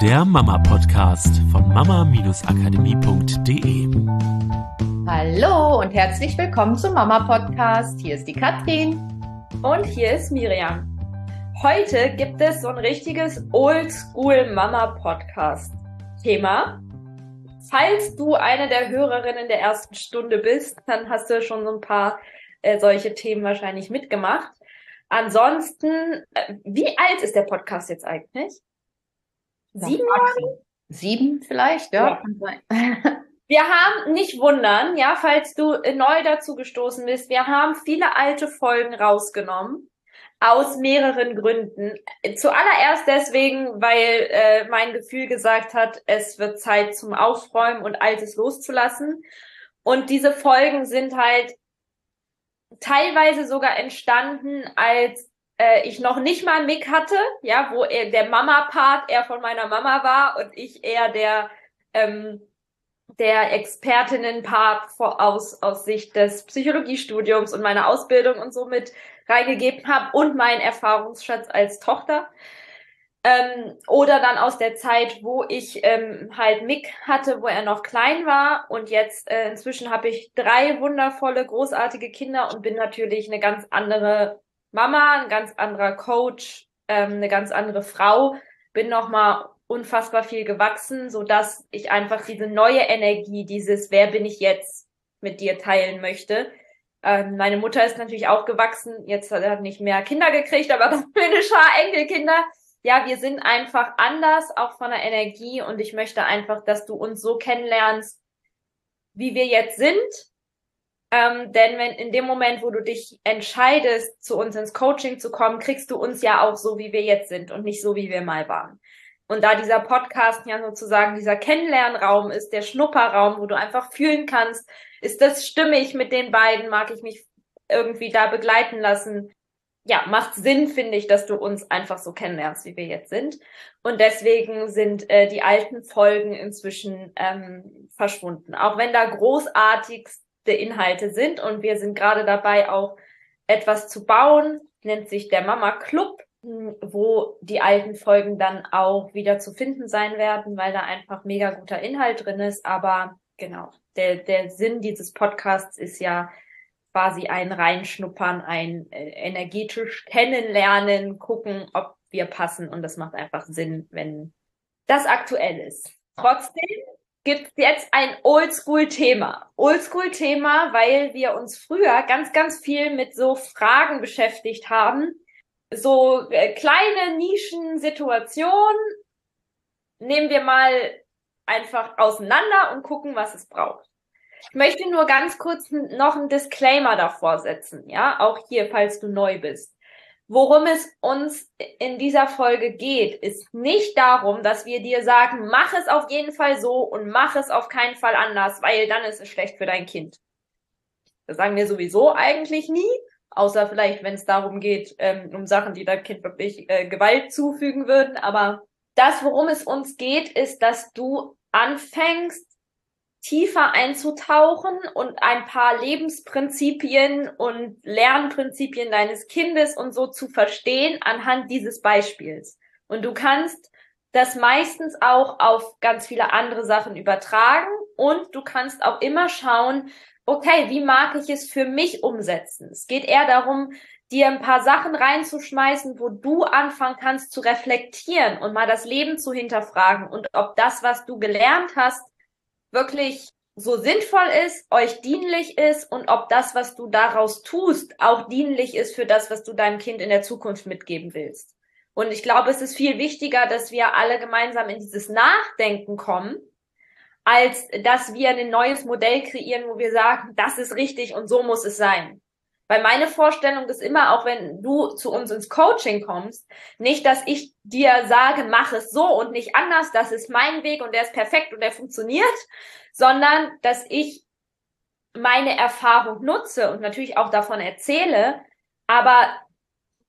der Mama-Podcast von mama-akademie.de. Hallo und herzlich willkommen zum Mama-Podcast. Hier ist die Katrin. Und hier ist Miriam. Heute gibt es so ein richtiges Oldschool-Mama-Podcast-Thema. Falls du eine der Hörerinnen der ersten Stunde bist, dann hast du schon so ein paar äh, solche Themen wahrscheinlich mitgemacht. Ansonsten, äh, wie alt ist der Podcast jetzt eigentlich? Sieben Jahre? Sieben vielleicht, ja. ja. Wir haben nicht wundern, ja, falls du neu dazu gestoßen bist. Wir haben viele alte Folgen rausgenommen. Aus mehreren Gründen. Zuallererst deswegen, weil äh, mein Gefühl gesagt hat, es wird Zeit zum Aufräumen und Altes loszulassen. Und diese Folgen sind halt teilweise sogar entstanden, als äh, ich noch nicht mal Mick hatte, ja, wo er der Mama-Part eher von meiner Mama war und ich eher der ähm, der Expertinnen-Part aus, aus Sicht des Psychologiestudiums und meiner Ausbildung und so mit reingegeben habe und meinen Erfahrungsschatz als Tochter. Ähm, oder dann aus der Zeit, wo ich ähm, halt Mick hatte, wo er noch klein war. Und jetzt äh, inzwischen habe ich drei wundervolle, großartige Kinder und bin natürlich eine ganz andere Mama, ein ganz anderer Coach, ähm, eine ganz andere Frau. Bin nochmal unfassbar viel gewachsen, so dass ich einfach diese neue Energie, dieses Wer bin ich jetzt mit dir teilen möchte. Ähm, meine Mutter ist natürlich auch gewachsen, jetzt hat er nicht mehr Kinder gekriegt, aber eine Schar Enkelkinder ja, wir sind einfach anders, auch von der Energie und ich möchte einfach, dass du uns so kennenlernst, wie wir jetzt sind. Ähm, denn wenn in dem Moment, wo du dich entscheidest, zu uns ins Coaching zu kommen, kriegst du uns ja auch so, wie wir jetzt sind und nicht so, wie wir mal waren. Und da dieser Podcast ja sozusagen dieser Kennenlernraum ist, der Schnupperraum, wo du einfach fühlen kannst, ist das stimmig mit den beiden, mag ich mich irgendwie da begleiten lassen, ja, macht Sinn, finde ich, dass du uns einfach so kennenlernst, wie wir jetzt sind. Und deswegen sind äh, die alten Folgen inzwischen ähm, verschwunden. Auch wenn da großartigste Inhalte sind und wir sind gerade dabei, auch etwas zu bauen, nennt sich der Mama Club, wo die alten Folgen dann auch wieder zu finden sein werden, weil da einfach mega guter Inhalt drin ist. Aber genau, der, der Sinn dieses Podcasts ist ja, quasi ein Reinschnuppern, ein äh, energetisch kennenlernen, gucken, ob wir passen und das macht einfach Sinn, wenn das aktuell ist. Trotzdem gibt jetzt ein Oldschool-Thema. Oldschool-Thema, weil wir uns früher ganz, ganz viel mit so Fragen beschäftigt haben. So äh, kleine Nischensituationen nehmen wir mal einfach auseinander und gucken, was es braucht. Ich möchte nur ganz kurz noch einen Disclaimer davor setzen, ja, auch hier, falls du neu bist. Worum es uns in dieser Folge geht, ist nicht darum, dass wir dir sagen, mach es auf jeden Fall so und mach es auf keinen Fall anders, weil dann ist es schlecht für dein Kind. Das sagen wir sowieso eigentlich nie, außer vielleicht, wenn es darum geht, ähm, um Sachen, die deinem Kind wirklich äh, Gewalt zufügen würden. Aber das, worum es uns geht, ist, dass du anfängst, tiefer einzutauchen und ein paar Lebensprinzipien und Lernprinzipien deines Kindes und so zu verstehen anhand dieses Beispiels. Und du kannst das meistens auch auf ganz viele andere Sachen übertragen und du kannst auch immer schauen, okay, wie mag ich es für mich umsetzen? Es geht eher darum, dir ein paar Sachen reinzuschmeißen, wo du anfangen kannst zu reflektieren und mal das Leben zu hinterfragen und ob das, was du gelernt hast, wirklich so sinnvoll ist, euch dienlich ist und ob das, was du daraus tust, auch dienlich ist für das, was du deinem Kind in der Zukunft mitgeben willst. Und ich glaube, es ist viel wichtiger, dass wir alle gemeinsam in dieses Nachdenken kommen, als dass wir ein neues Modell kreieren, wo wir sagen, das ist richtig und so muss es sein. Weil meine Vorstellung ist immer, auch wenn du zu uns ins Coaching kommst, nicht, dass ich dir sage, mach es so und nicht anders, das ist mein Weg und der ist perfekt und der funktioniert, sondern dass ich meine Erfahrung nutze und natürlich auch davon erzähle, aber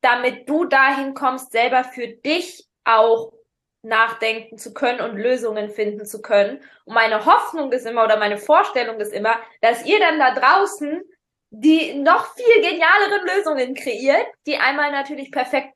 damit du dahin kommst, selber für dich auch nachdenken zu können und Lösungen finden zu können. Und meine Hoffnung ist immer oder meine Vorstellung ist immer, dass ihr dann da draußen die noch viel genialeren Lösungen kreiert, die einmal natürlich perfekt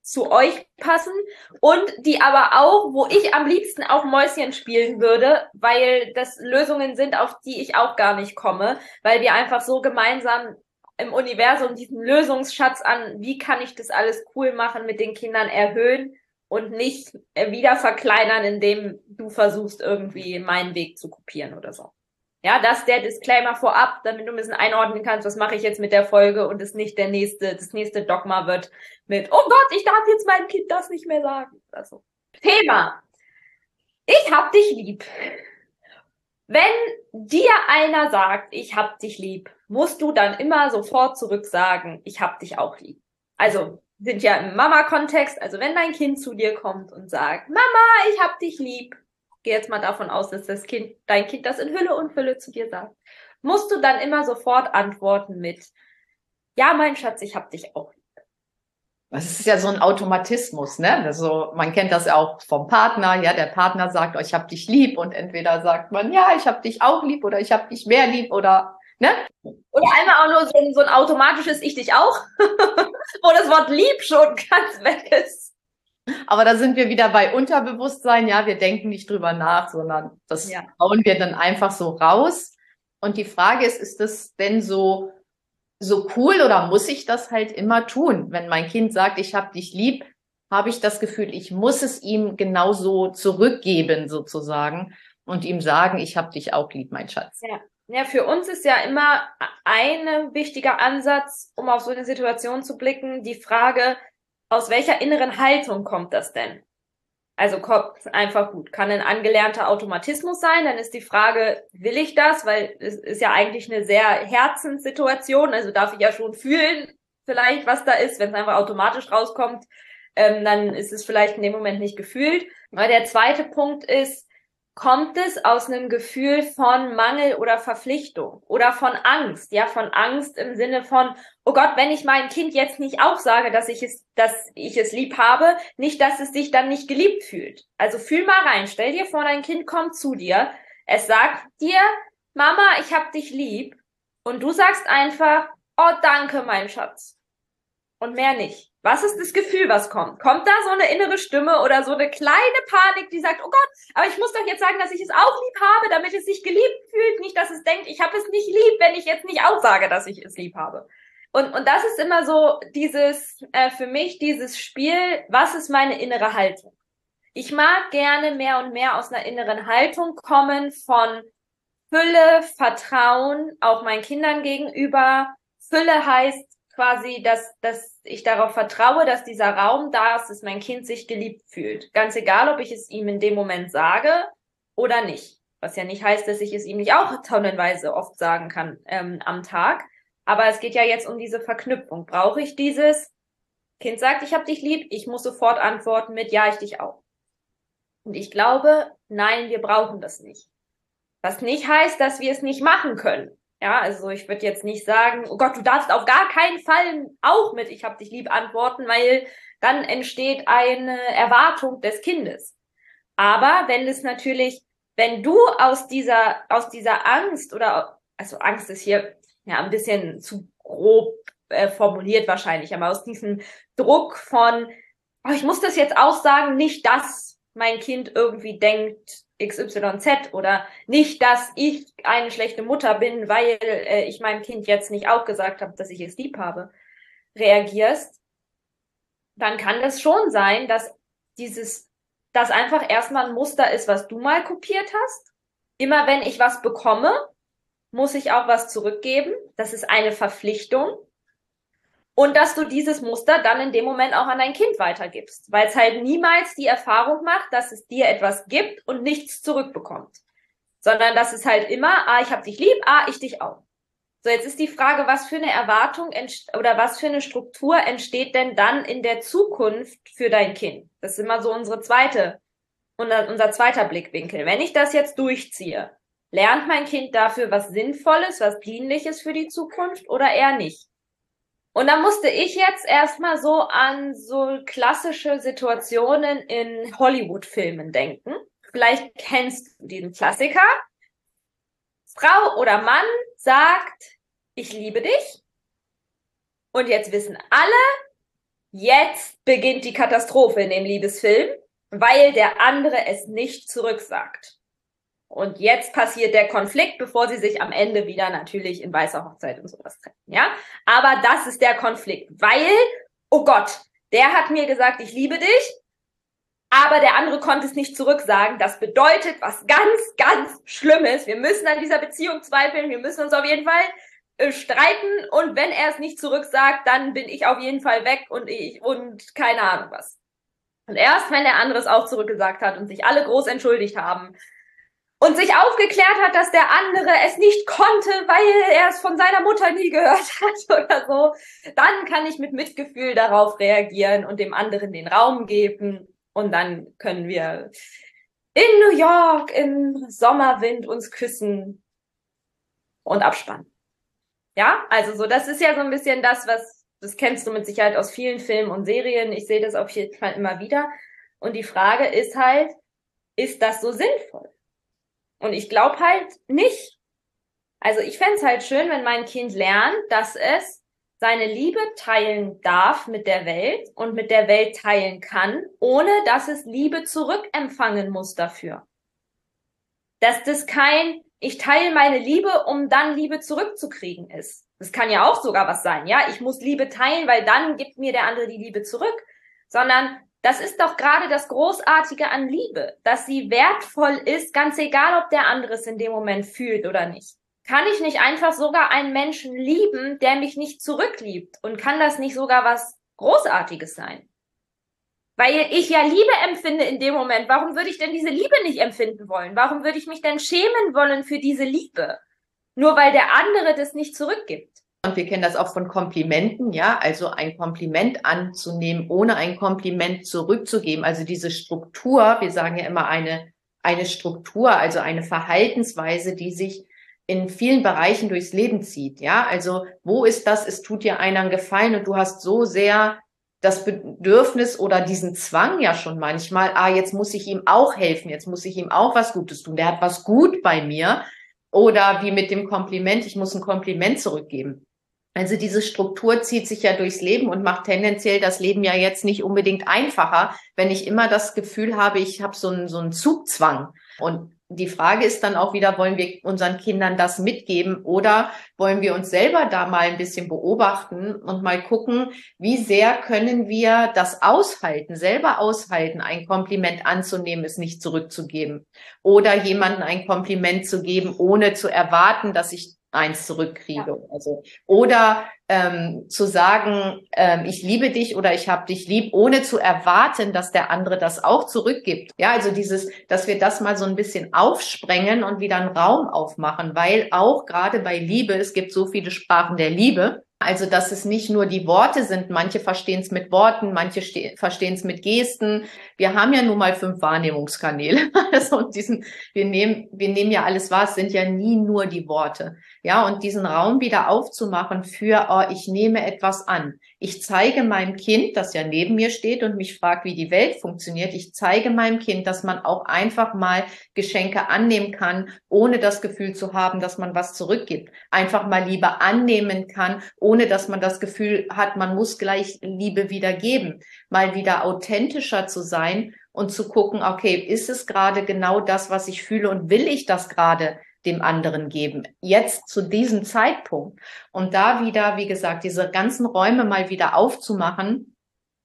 zu euch passen und die aber auch, wo ich am liebsten auch Mäuschen spielen würde, weil das Lösungen sind, auf die ich auch gar nicht komme, weil wir einfach so gemeinsam im Universum diesen Lösungsschatz an, wie kann ich das alles cool machen mit den Kindern erhöhen und nicht wieder verkleinern, indem du versuchst irgendwie meinen Weg zu kopieren oder so. Ja, das ist der Disclaimer vorab, damit du ein bisschen einordnen kannst, was mache ich jetzt mit der Folge und es nicht der nächste, das nächste Dogma wird mit, oh Gott, ich darf jetzt meinem Kind das nicht mehr sagen. Also, Thema. Ich hab dich lieb. Wenn dir einer sagt, ich hab dich lieb, musst du dann immer sofort zurück sagen, ich hab dich auch lieb. Also, sind ja im Mama-Kontext, also wenn dein Kind zu dir kommt und sagt, Mama, ich hab dich lieb, gehe jetzt mal davon aus, dass das Kind, dein Kind das in Hülle und Fülle zu dir sagt, musst du dann immer sofort antworten mit, ja, mein Schatz, ich hab dich auch lieb. Das ist ja so ein Automatismus, ne? Also man kennt das ja auch vom Partner, ja, der Partner sagt, oh, ich hab dich lieb und entweder sagt man, ja, ich hab dich auch lieb oder ich hab dich mehr lieb oder ne? Oder einmal auch nur so ein, so ein automatisches Ich dich auch, wo das Wort lieb schon ganz weg ist. Aber da sind wir wieder bei Unterbewusstsein. Ja, wir denken nicht drüber nach, sondern das ja. hauen wir dann einfach so raus. Und die Frage ist, ist das denn so, so cool oder muss ich das halt immer tun? Wenn mein Kind sagt, ich hab dich lieb, habe ich das Gefühl, ich muss es ihm genauso zurückgeben sozusagen und ihm sagen, ich hab dich auch lieb, mein Schatz. Ja. Ja, für uns ist ja immer ein wichtiger Ansatz, um auf so eine Situation zu blicken, die Frage, aus welcher inneren Haltung kommt das denn? Also kommt einfach gut. Kann ein angelernter Automatismus sein, dann ist die Frage, will ich das? Weil es ist ja eigentlich eine sehr Herzenssituation, also darf ich ja schon fühlen, vielleicht, was da ist. Wenn es einfach automatisch rauskommt, ähm, dann ist es vielleicht in dem Moment nicht gefühlt. Weil der zweite Punkt ist, kommt es aus einem Gefühl von Mangel oder Verpflichtung oder von Angst, ja, von Angst im Sinne von, oh Gott, wenn ich meinem Kind jetzt nicht auch sage, dass ich es, dass ich es lieb habe, nicht, dass es sich dann nicht geliebt fühlt. Also fühl mal rein, stell dir vor, dein Kind kommt zu dir, es sagt dir, Mama, ich hab dich lieb, und du sagst einfach, oh danke, mein Schatz. Und mehr nicht. Was ist das Gefühl, was kommt? Kommt da so eine innere Stimme oder so eine kleine Panik, die sagt, oh Gott, aber ich muss doch jetzt sagen, dass ich es auch lieb habe, damit es sich geliebt fühlt, nicht, dass es denkt, ich habe es nicht lieb, wenn ich jetzt nicht auch sage, dass ich es lieb habe. Und, und das ist immer so dieses, äh, für mich dieses Spiel, was ist meine innere Haltung? Ich mag gerne mehr und mehr aus einer inneren Haltung kommen von Fülle, Vertrauen, auch meinen Kindern gegenüber. Fülle heißt, quasi, dass, dass ich darauf vertraue, dass dieser Raum da ist, dass mein Kind sich geliebt fühlt. Ganz egal, ob ich es ihm in dem Moment sage oder nicht. Was ja nicht heißt, dass ich es ihm nicht auch tonnenweise oft sagen kann ähm, am Tag. Aber es geht ja jetzt um diese Verknüpfung. Brauche ich dieses? Kind sagt, ich habe dich lieb, ich muss sofort antworten mit Ja, ich dich auch. Und ich glaube, nein, wir brauchen das nicht. Was nicht heißt, dass wir es nicht machen können. Ja, also ich würde jetzt nicht sagen, oh Gott, du darfst auf gar keinen Fall auch mit Ich hab dich lieb antworten, weil dann entsteht eine Erwartung des Kindes. Aber wenn es natürlich, wenn du aus dieser, aus dieser Angst oder, also Angst ist hier ja ein bisschen zu grob äh, formuliert wahrscheinlich, aber aus diesem Druck von, oh, ich muss das jetzt auch sagen, nicht, dass mein Kind irgendwie denkt, XYZ oder nicht, dass ich eine schlechte Mutter bin, weil äh, ich meinem Kind jetzt nicht auch gesagt habe, dass ich es lieb habe, reagierst, dann kann das schon sein, dass dieses, das einfach erstmal ein Muster ist, was du mal kopiert hast. Immer wenn ich was bekomme, muss ich auch was zurückgeben. Das ist eine Verpflichtung und dass du dieses Muster dann in dem Moment auch an dein Kind weitergibst, weil es halt niemals die Erfahrung macht, dass es dir etwas gibt und nichts zurückbekommt, sondern dass es halt immer, ah, ich hab dich lieb, ah, ich dich auch. So, jetzt ist die Frage, was für eine Erwartung oder was für eine Struktur entsteht denn dann in der Zukunft für dein Kind? Das ist immer so unsere zweite, unser zweiter Blickwinkel. Wenn ich das jetzt durchziehe, lernt mein Kind dafür was Sinnvolles, was Dienliches für die Zukunft oder eher nicht? Und da musste ich jetzt erstmal so an so klassische Situationen in Hollywood-Filmen denken. Vielleicht kennst du diesen Klassiker. Frau oder Mann sagt, ich liebe dich. Und jetzt wissen alle, jetzt beginnt die Katastrophe in dem Liebesfilm, weil der andere es nicht zurücksagt. Und jetzt passiert der Konflikt, bevor sie sich am Ende wieder natürlich in weißer Hochzeit und sowas treffen, ja? Aber das ist der Konflikt, weil, oh Gott, der hat mir gesagt, ich liebe dich, aber der andere konnte es nicht zurücksagen. Das bedeutet was ganz, ganz Schlimmes. Wir müssen an dieser Beziehung zweifeln. Wir müssen uns auf jeden Fall äh, streiten. Und wenn er es nicht zurücksagt, dann bin ich auf jeden Fall weg und ich und keine Ahnung was. Und erst wenn der andere es auch zurückgesagt hat und sich alle groß entschuldigt haben und sich aufgeklärt hat, dass der andere es nicht konnte, weil er es von seiner Mutter nie gehört hat oder so, dann kann ich mit Mitgefühl darauf reagieren und dem anderen den Raum geben und dann können wir in New York im Sommerwind uns küssen und abspannen. Ja, also so, das ist ja so ein bisschen das, was, das kennst du mit Sicherheit aus vielen Filmen und Serien. Ich sehe das auf jeden Fall immer wieder. Und die Frage ist halt, ist das so sinnvoll? Und ich glaube halt nicht. Also ich fände halt schön, wenn mein Kind lernt, dass es seine Liebe teilen darf mit der Welt und mit der Welt teilen kann, ohne dass es Liebe zurückempfangen muss dafür. Dass das kein, ich teile meine Liebe, um dann Liebe zurückzukriegen ist. Das kann ja auch sogar was sein, ja. Ich muss Liebe teilen, weil dann gibt mir der andere die Liebe zurück. Sondern das ist doch gerade das Großartige an Liebe, dass sie wertvoll ist, ganz egal, ob der andere es in dem Moment fühlt oder nicht. Kann ich nicht einfach sogar einen Menschen lieben, der mich nicht zurückliebt? Und kann das nicht sogar was Großartiges sein? Weil ich ja Liebe empfinde in dem Moment. Warum würde ich denn diese Liebe nicht empfinden wollen? Warum würde ich mich denn schämen wollen für diese Liebe? Nur weil der andere das nicht zurückgibt. Und wir kennen das auch von Komplimenten, ja, also ein Kompliment anzunehmen, ohne ein Kompliment zurückzugeben. Also diese Struktur, wir sagen ja immer eine, eine Struktur, also eine Verhaltensweise, die sich in vielen Bereichen durchs Leben zieht. Ja, also wo ist das? Es tut dir einer einen Gefallen und du hast so sehr das Bedürfnis oder diesen Zwang ja schon manchmal, ah, jetzt muss ich ihm auch helfen, jetzt muss ich ihm auch was Gutes tun. Der hat was gut bei mir. Oder wie mit dem Kompliment, ich muss ein Kompliment zurückgeben. Also diese Struktur zieht sich ja durchs Leben und macht tendenziell das Leben ja jetzt nicht unbedingt einfacher, wenn ich immer das Gefühl habe, ich habe so einen, so einen Zugzwang. Und die Frage ist dann auch wieder, wollen wir unseren Kindern das mitgeben oder wollen wir uns selber da mal ein bisschen beobachten und mal gucken, wie sehr können wir das aushalten, selber aushalten, ein Kompliment anzunehmen, es nicht zurückzugeben oder jemanden ein Kompliment zu geben, ohne zu erwarten, dass ich eins zurückkriege. Ja. Also, oder ähm, zu sagen, ähm, ich liebe dich oder ich habe dich lieb, ohne zu erwarten, dass der andere das auch zurückgibt. Ja, also dieses, dass wir das mal so ein bisschen aufsprengen und wieder einen Raum aufmachen, weil auch gerade bei Liebe, es gibt so viele Sprachen der Liebe, also, dass es nicht nur die Worte sind. Manche verstehen es mit Worten, manche verstehen es mit Gesten. Wir haben ja nun mal fünf Wahrnehmungskanäle. Also, und diesen, wir nehmen, wir nehmen ja alles wahr. Es sind ja nie nur die Worte. Ja, und diesen Raum wieder aufzumachen für, oh, ich nehme etwas an. Ich zeige meinem Kind, das ja neben mir steht und mich fragt, wie die Welt funktioniert. Ich zeige meinem Kind, dass man auch einfach mal Geschenke annehmen kann, ohne das Gefühl zu haben, dass man was zurückgibt. Einfach mal Liebe annehmen kann, ohne dass man das Gefühl hat, man muss gleich Liebe wieder geben. Mal wieder authentischer zu sein und zu gucken, okay, ist es gerade genau das, was ich fühle und will ich das gerade dem anderen geben? Jetzt zu diesem Zeitpunkt. Und da wieder, wie gesagt, diese ganzen Räume mal wieder aufzumachen,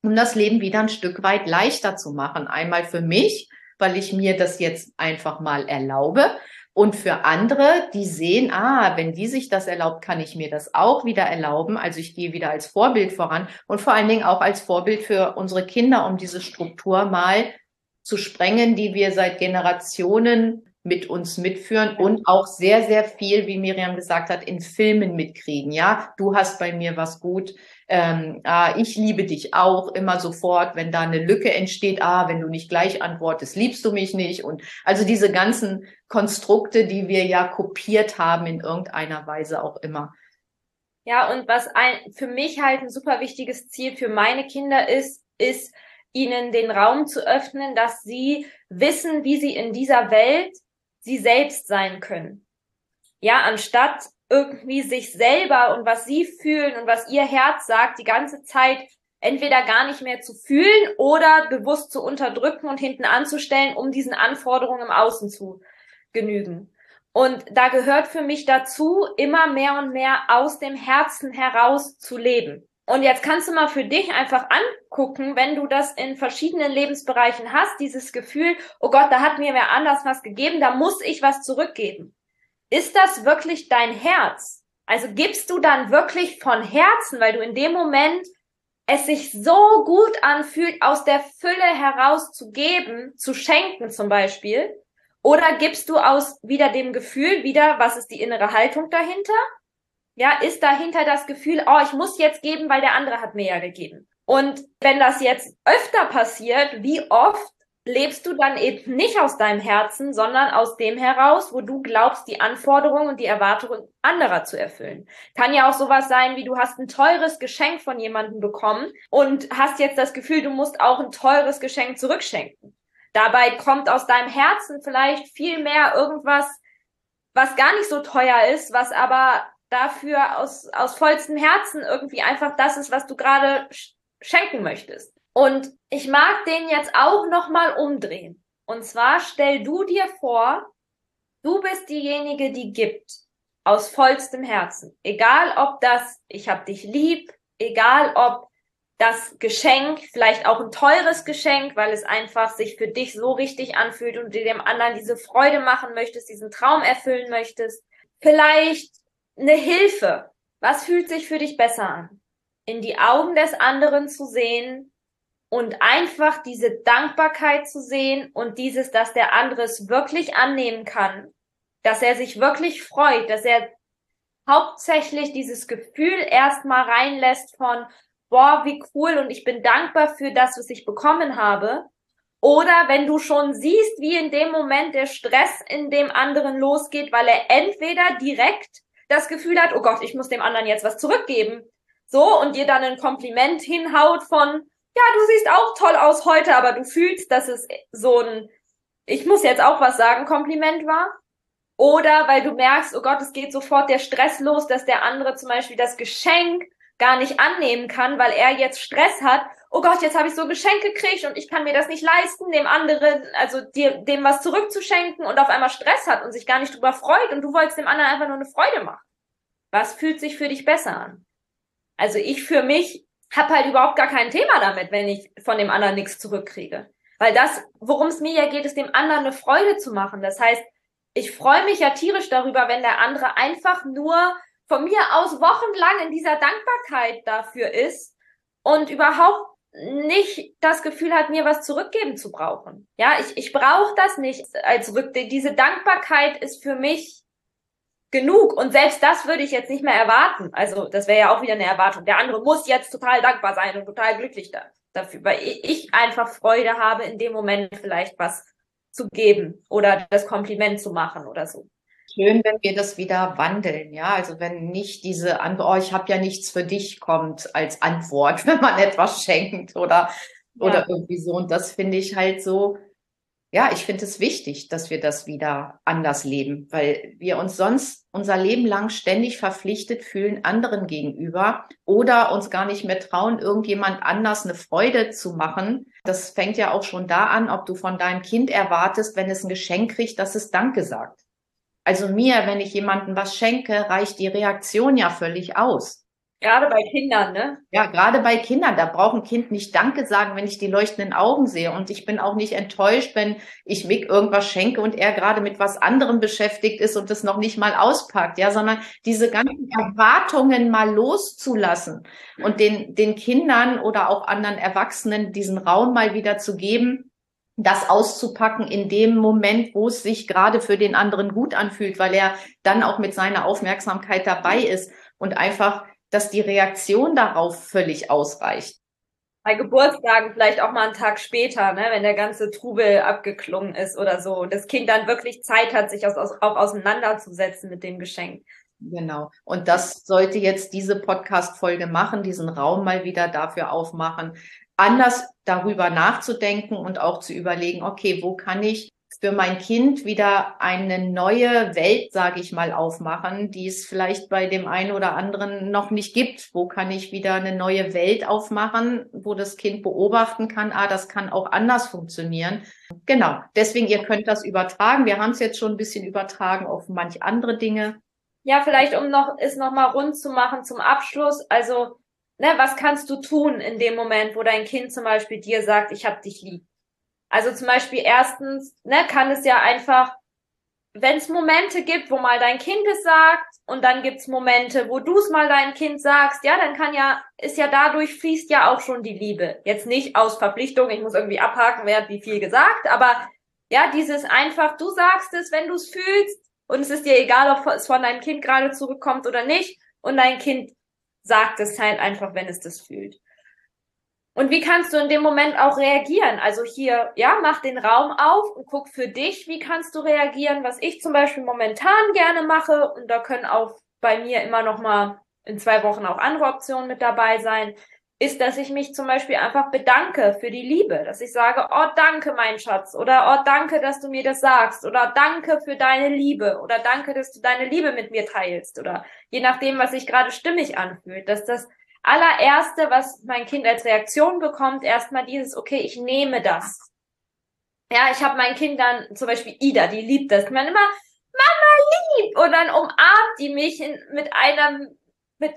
um das Leben wieder ein Stück weit leichter zu machen. Einmal für mich, weil ich mir das jetzt einfach mal erlaube. Und für andere, die sehen, ah, wenn die sich das erlaubt, kann ich mir das auch wieder erlauben. Also ich gehe wieder als Vorbild voran und vor allen Dingen auch als Vorbild für unsere Kinder, um diese Struktur mal zu sprengen, die wir seit Generationen mit uns mitführen und auch sehr, sehr viel, wie Miriam gesagt hat, in Filmen mitkriegen. Ja, du hast bei mir was gut. Ähm, ah, ich liebe dich auch immer sofort, wenn da eine Lücke entsteht. Ah, wenn du nicht gleich antwortest, liebst du mich nicht. Und also diese ganzen Konstrukte, die wir ja kopiert haben in irgendeiner Weise auch immer. Ja, und was ein, für mich halt ein super wichtiges Ziel für meine Kinder ist, ist, ihnen den Raum zu öffnen, dass sie wissen, wie sie in dieser Welt sie selbst sein können. Ja, anstatt irgendwie sich selber und was sie fühlen und was ihr Herz sagt, die ganze Zeit entweder gar nicht mehr zu fühlen oder bewusst zu unterdrücken und hinten anzustellen, um diesen Anforderungen im Außen zu genügen. Und da gehört für mich dazu, immer mehr und mehr aus dem Herzen heraus zu leben. Und jetzt kannst du mal für dich einfach angucken, wenn du das in verschiedenen Lebensbereichen hast, dieses Gefühl, oh Gott, da hat mir wer anders was gegeben, da muss ich was zurückgeben. Ist das wirklich dein Herz? Also gibst du dann wirklich von Herzen, weil du in dem Moment es sich so gut anfühlt, aus der Fülle heraus zu geben, zu schenken zum Beispiel? Oder gibst du aus wieder dem Gefühl, wieder, was ist die innere Haltung dahinter? Ja, ist dahinter das Gefühl, oh, ich muss jetzt geben, weil der andere hat mir ja gegeben. Und wenn das jetzt öfter passiert, wie oft lebst du dann eben nicht aus deinem Herzen, sondern aus dem heraus, wo du glaubst, die Anforderungen und die Erwartungen anderer zu erfüllen. Kann ja auch sowas sein, wie du hast ein teures Geschenk von jemandem bekommen und hast jetzt das Gefühl, du musst auch ein teures Geschenk zurückschenken. Dabei kommt aus deinem Herzen vielleicht viel mehr irgendwas, was gar nicht so teuer ist, was aber dafür aus, aus vollstem Herzen irgendwie einfach das ist, was du gerade schenken möchtest. Und ich mag den jetzt auch nochmal umdrehen. Und zwar stell du dir vor, du bist diejenige, die gibt. Aus vollstem Herzen. Egal ob das, ich hab dich lieb, egal ob das Geschenk, vielleicht auch ein teures Geschenk, weil es einfach sich für dich so richtig anfühlt und du dem anderen diese Freude machen möchtest, diesen Traum erfüllen möchtest. Vielleicht eine Hilfe. Was fühlt sich für dich besser an? In die Augen des anderen zu sehen, und einfach diese Dankbarkeit zu sehen und dieses, dass der andere es wirklich annehmen kann, dass er sich wirklich freut, dass er hauptsächlich dieses Gefühl erstmal reinlässt von, boah, wie cool und ich bin dankbar für das, was ich bekommen habe. Oder wenn du schon siehst, wie in dem Moment der Stress in dem anderen losgeht, weil er entweder direkt das Gefühl hat, oh Gott, ich muss dem anderen jetzt was zurückgeben. So, und dir dann ein Kompliment hinhaut von, ja, du siehst auch toll aus heute, aber du fühlst, dass es so ein, ich muss jetzt auch was sagen, Kompliment war. Oder weil du merkst, oh Gott, es geht sofort der Stress los, dass der andere zum Beispiel das Geschenk gar nicht annehmen kann, weil er jetzt Stress hat. Oh Gott, jetzt habe ich so Geschenk gekriegt und ich kann mir das nicht leisten, dem anderen, also dir, dem was zurückzuschenken und auf einmal Stress hat und sich gar nicht drüber freut und du wolltest dem anderen einfach nur eine Freude machen. Was fühlt sich für dich besser an? Also ich für mich habe halt überhaupt gar kein Thema damit, wenn ich von dem anderen nichts zurückkriege. Weil das, worum es mir ja geht, ist dem anderen eine Freude zu machen. Das heißt, ich freue mich ja tierisch darüber, wenn der andere einfach nur von mir aus wochenlang in dieser Dankbarkeit dafür ist und überhaupt nicht das Gefühl hat, mir was zurückgeben zu brauchen. Ja, ich, ich brauche das nicht als Rück. Diese Dankbarkeit ist für mich genug. Und selbst das würde ich jetzt nicht mehr erwarten. Also das wäre ja auch wieder eine Erwartung. Der andere muss jetzt total dankbar sein und total glücklich da, dafür, weil ich einfach Freude habe, in dem Moment vielleicht was zu geben oder das Kompliment zu machen oder so. Schön, wenn wir das wieder wandeln, ja. Also wenn nicht diese Antwort, oh, ich habe ja nichts für dich kommt als Antwort, wenn man etwas schenkt oder ja. oder irgendwie so. Und das finde ich halt so ja, ich finde es wichtig, dass wir das wieder anders leben, weil wir uns sonst unser Leben lang ständig verpflichtet fühlen anderen gegenüber oder uns gar nicht mehr trauen, irgendjemand anders eine Freude zu machen. Das fängt ja auch schon da an, ob du von deinem Kind erwartest, wenn es ein Geschenk kriegt, dass es Danke sagt. Also mir, wenn ich jemandem was schenke, reicht die Reaktion ja völlig aus. Gerade bei Kindern, ne? Ja, gerade bei Kindern. Da braucht ein Kind nicht Danke sagen, wenn ich die leuchtenden Augen sehe. Und ich bin auch nicht enttäuscht, wenn ich Mick irgendwas schenke und er gerade mit was anderem beschäftigt ist und das noch nicht mal auspackt. Ja, sondern diese ganzen Erwartungen mal loszulassen und den, den Kindern oder auch anderen Erwachsenen diesen Raum mal wieder zu geben, das auszupacken in dem Moment, wo es sich gerade für den anderen gut anfühlt, weil er dann auch mit seiner Aufmerksamkeit dabei ist und einfach dass die Reaktion darauf völlig ausreicht. Bei Geburtstagen vielleicht auch mal einen Tag später, ne, wenn der ganze Trubel abgeklungen ist oder so und das Kind dann wirklich Zeit hat, sich aus, aus, auch auseinanderzusetzen mit dem Geschenk. Genau. Und das sollte jetzt diese Podcast-Folge machen, diesen Raum mal wieder dafür aufmachen, anders darüber nachzudenken und auch zu überlegen, okay, wo kann ich für mein Kind wieder eine neue Welt, sage ich mal, aufmachen, die es vielleicht bei dem einen oder anderen noch nicht gibt. Wo kann ich wieder eine neue Welt aufmachen, wo das Kind beobachten kann, ah, das kann auch anders funktionieren. Genau. Deswegen, ihr könnt das übertragen. Wir haben es jetzt schon ein bisschen übertragen auf manch andere Dinge. Ja, vielleicht um noch, es nochmal rund zu machen zum Abschluss. Also, ne, was kannst du tun in dem Moment, wo dein Kind zum Beispiel dir sagt, ich hab dich lieb? Also zum Beispiel erstens, ne, kann es ja einfach, wenn es Momente gibt, wo mal dein Kind es sagt und dann gibt's Momente, wo du es mal deinem Kind sagst, ja, dann kann ja, ist ja dadurch fließt ja auch schon die Liebe. Jetzt nicht aus Verpflichtung, ich muss irgendwie abhaken, wer hat wie viel gesagt, aber ja, dieses einfach, du sagst es, wenn du es fühlst und es ist dir egal, ob es von deinem Kind gerade zurückkommt oder nicht und dein Kind sagt es halt einfach, wenn es das fühlt. Und wie kannst du in dem Moment auch reagieren? Also hier, ja, mach den Raum auf und guck für dich, wie kannst du reagieren, was ich zum Beispiel momentan gerne mache. Und da können auch bei mir immer noch mal in zwei Wochen auch andere Optionen mit dabei sein, ist, dass ich mich zum Beispiel einfach bedanke für die Liebe, dass ich sage, oh danke mein Schatz oder oh danke, dass du mir das sagst oder danke für deine Liebe oder danke, dass du deine Liebe mit mir teilst oder je nachdem, was sich gerade stimmig anfühlt, dass das allererste, was mein Kind als Reaktion bekommt, erstmal dieses, okay, ich nehme das. Ja, ich habe mein Kind dann, zum Beispiel Ida, die liebt das. Man immer, Mama lieb! Und dann umarmt die mich in, mit einem, mit,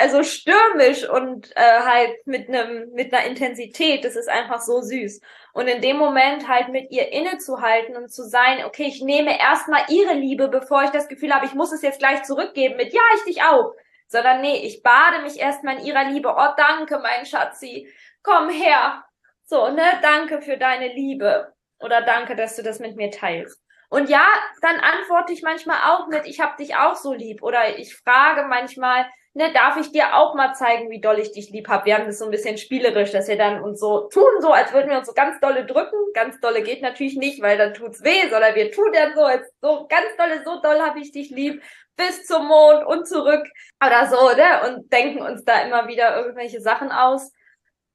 also stürmisch und äh, halt mit einem, mit einer Intensität. Das ist einfach so süß. Und in dem Moment halt mit ihr innezuhalten und zu sein, okay, ich nehme erstmal ihre Liebe, bevor ich das Gefühl habe, ich muss es jetzt gleich zurückgeben mit, ja, ich dich auch sondern nee, ich bade mich erstmal in ihrer Liebe. Oh, danke, mein Schatzi. Komm her. So, ne, danke für deine Liebe. Oder danke, dass du das mit mir teilst. Und ja, dann antworte ich manchmal auch mit, ich hab dich auch so lieb. Oder ich frage manchmal, ne, darf ich dir auch mal zeigen, wie doll ich dich lieb hab? Wir haben das so ein bisschen spielerisch, dass wir dann uns so tun, so als würden wir uns so ganz dolle drücken. Ganz dolle geht natürlich nicht, weil dann tut's weh, sondern wir tun dann so, als so ganz dolle, so doll hab ich dich lieb bis zum Mond und zurück oder so, ne? Und denken uns da immer wieder irgendwelche Sachen aus.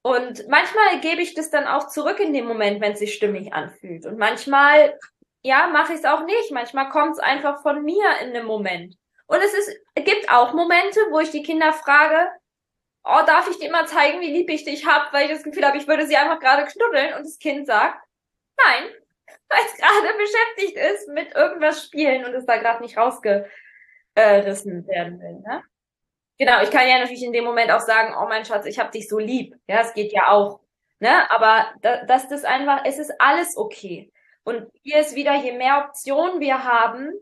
Und manchmal gebe ich das dann auch zurück in dem Moment, wenn es sich stimmig anfühlt. Und manchmal, ja, mache ich es auch nicht. Manchmal kommt es einfach von mir in dem Moment. Und es ist, gibt auch Momente, wo ich die Kinder frage, oh, darf ich dir mal zeigen, wie lieb ich dich hab, weil ich das Gefühl habe, ich würde sie einfach gerade knuddeln und das Kind sagt, nein, weil es gerade beschäftigt ist mit irgendwas spielen und es da gerade nicht rausge gerissen werden will. Ne? Genau, ich kann ja natürlich in dem Moment auch sagen, oh mein Schatz, ich hab dich so lieb. Ja, es geht ja auch. Ne? Aber da, dass das einfach, es ist alles okay. Und hier ist wieder, je mehr Optionen wir haben,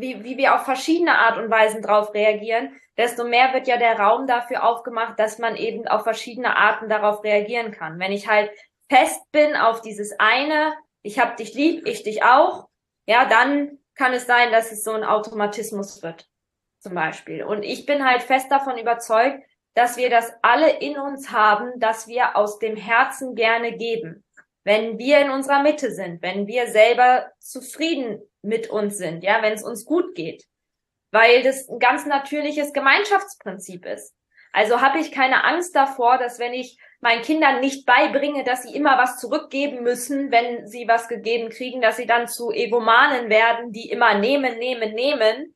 wie, wie wir auf verschiedene Art und Weisen drauf reagieren, desto mehr wird ja der Raum dafür aufgemacht, dass man eben auf verschiedene Arten darauf reagieren kann. Wenn ich halt fest bin auf dieses eine, ich hab dich lieb, ich dich auch, ja, dann kann es sein, dass es so ein Automatismus wird zum Beispiel. Und ich bin halt fest davon überzeugt, dass wir das alle in uns haben, dass wir aus dem Herzen gerne geben. Wenn wir in unserer Mitte sind, wenn wir selber zufrieden mit uns sind, ja, wenn es uns gut geht, weil das ein ganz natürliches Gemeinschaftsprinzip ist. Also habe ich keine Angst davor, dass wenn ich meinen Kindern nicht beibringe, dass sie immer was zurückgeben müssen, wenn sie was gegeben kriegen, dass sie dann zu Egomanen werden, die immer nehmen, nehmen, nehmen,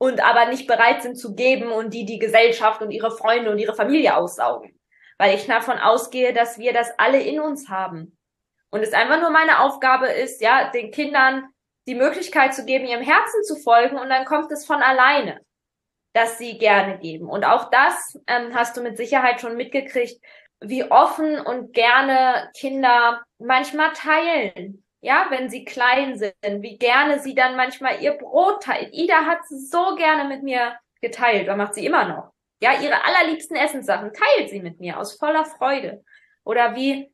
und aber nicht bereit sind zu geben und die die Gesellschaft und ihre Freunde und ihre Familie aussaugen. Weil ich davon ausgehe, dass wir das alle in uns haben. Und es einfach nur meine Aufgabe ist, ja, den Kindern die Möglichkeit zu geben, ihrem Herzen zu folgen und dann kommt es von alleine, dass sie gerne geben. Und auch das ähm, hast du mit Sicherheit schon mitgekriegt, wie offen und gerne Kinder manchmal teilen ja, wenn sie klein sind, wie gerne sie dann manchmal ihr Brot teilt. Ida hat so gerne mit mir geteilt, oder macht sie immer noch. Ja, ihre allerliebsten Essenssachen teilt sie mit mir aus voller Freude. Oder wie,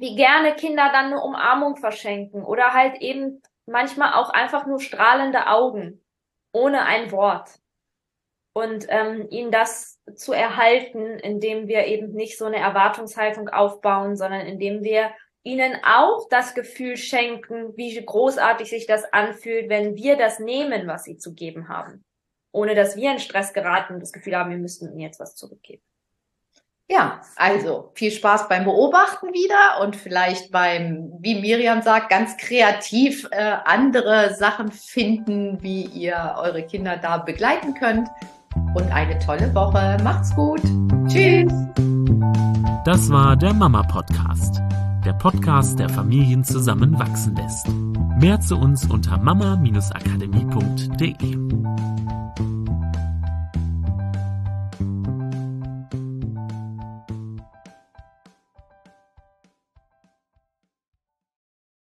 wie gerne Kinder dann eine Umarmung verschenken oder halt eben manchmal auch einfach nur strahlende Augen, ohne ein Wort. Und ähm, ihnen das zu erhalten, indem wir eben nicht so eine Erwartungshaltung aufbauen, sondern indem wir ihnen auch das Gefühl schenken, wie großartig sich das anfühlt, wenn wir das nehmen, was sie zu geben haben. Ohne dass wir in Stress geraten und das Gefühl haben, wir müssten ihnen jetzt was zurückgeben. Ja, also viel Spaß beim Beobachten wieder und vielleicht beim, wie Miriam sagt, ganz kreativ äh, andere Sachen finden, wie ihr eure Kinder da begleiten könnt. Und eine tolle Woche. Macht's gut. Tschüss. Das war der Mama Podcast. Der Podcast, der Familien zusammenwachsen lässt. Mehr zu uns unter mama-akademie.de.